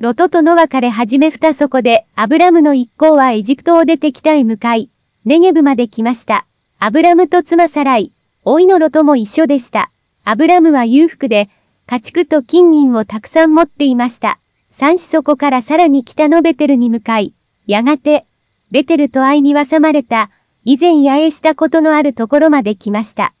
ロトとノアから始め二そこで、アブラムの一行はエジプトを出て北へ向かい、ネゲブまで来ました。アブラムと妻サライ、老いのロトも一緒でした。アブラムは裕福で、家畜と金銀をたくさん持っていました。三子そこからさらに北のベテルに向かい、やがて、ベテルと愛に挟まれた、以前野営したことのあるところまで来ました。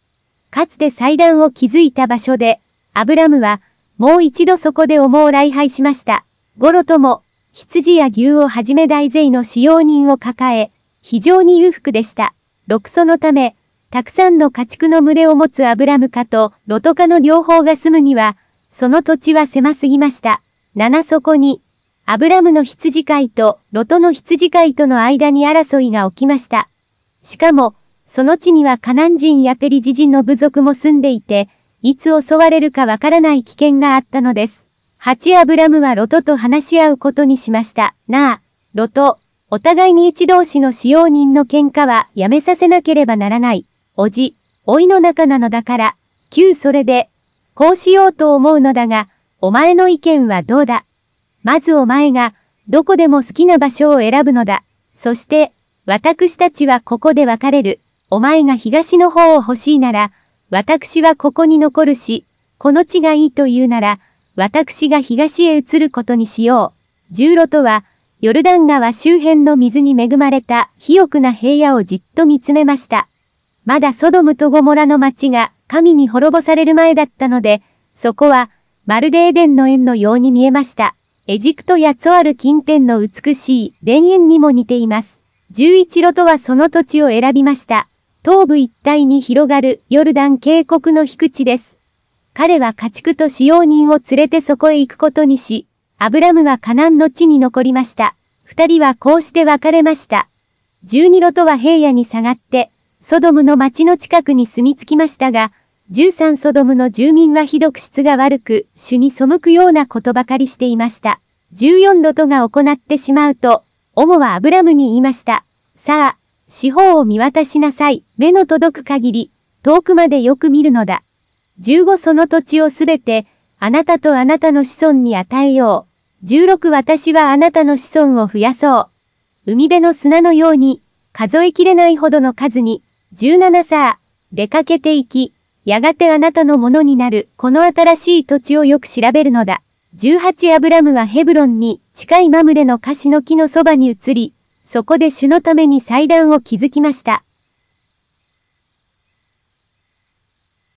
かつて祭壇を築いた場所で、アブラムは、もう一度そこで思う礼拝しました。ゴロとも、羊や牛をはじめ大勢の使用人を抱え、非常に裕福でした。六祖のため、たくさんの家畜の群れを持つアブラム家とロト家の両方が住むには、その土地は狭すぎました。七そこに、アブラムの羊飼いとロトの羊飼いとの間に争いが起きました。しかも、その地にはカナン人やペリジ人の部族も住んでいて、いつ襲われるかわからない危険があったのです。八アブラムはロトと話し合うことにしました。なあ、ロト、お互いに一同士の使用人の喧嘩はやめさせなければならない。おじ、老いの中なのだから、旧それで、こうしようと思うのだが、お前の意見はどうだ？まずお前が、どこでも好きな場所を選ぶのだ。そして、私たちはここで別れる。お前が東の方を欲しいなら、私はここに残るし、この地がいいと言うなら、私が東へ移ることにしよう。十路とは、ヨルダン川周辺の水に恵まれた肥沃な平野をじっと見つめました。まだソドムとゴモラの町が神に滅ぼされる前だったので、そこはまるでエデンの縁のように見えました。エジプトやツォアル近辺の美しい田園にも似ています。十一路とはその土地を選びました。東部一帯に広がるヨルダン渓谷の低地です。彼は家畜と使用人を連れてそこへ行くことにし、アブラムはカナンの地に残りました。二人はこうして別れました。十二路とは平野に下がって、ソドムの町の近くに住み着きましたが、十三ソドムの住民はひどく質が悪く、主に背くようなことばかりしていました。十四路とが行ってしまうと、オモはアブラムに言いました。さあ、四方を見渡しなさい。目の届く限り、遠くまでよく見るのだ。十五その土地をすべて、あなたとあなたの子孫に与えよう。16私はあなたの子孫を増やそう。海辺の砂のように、数えきれないほどの数に、17さあ、出かけていき、やがてあなたのものになる、この新しい土地をよく調べるのだ。18アブラムはヘブロンに、近いマムレのカシの木のそばに移り、そこで主のために祭壇を築きました。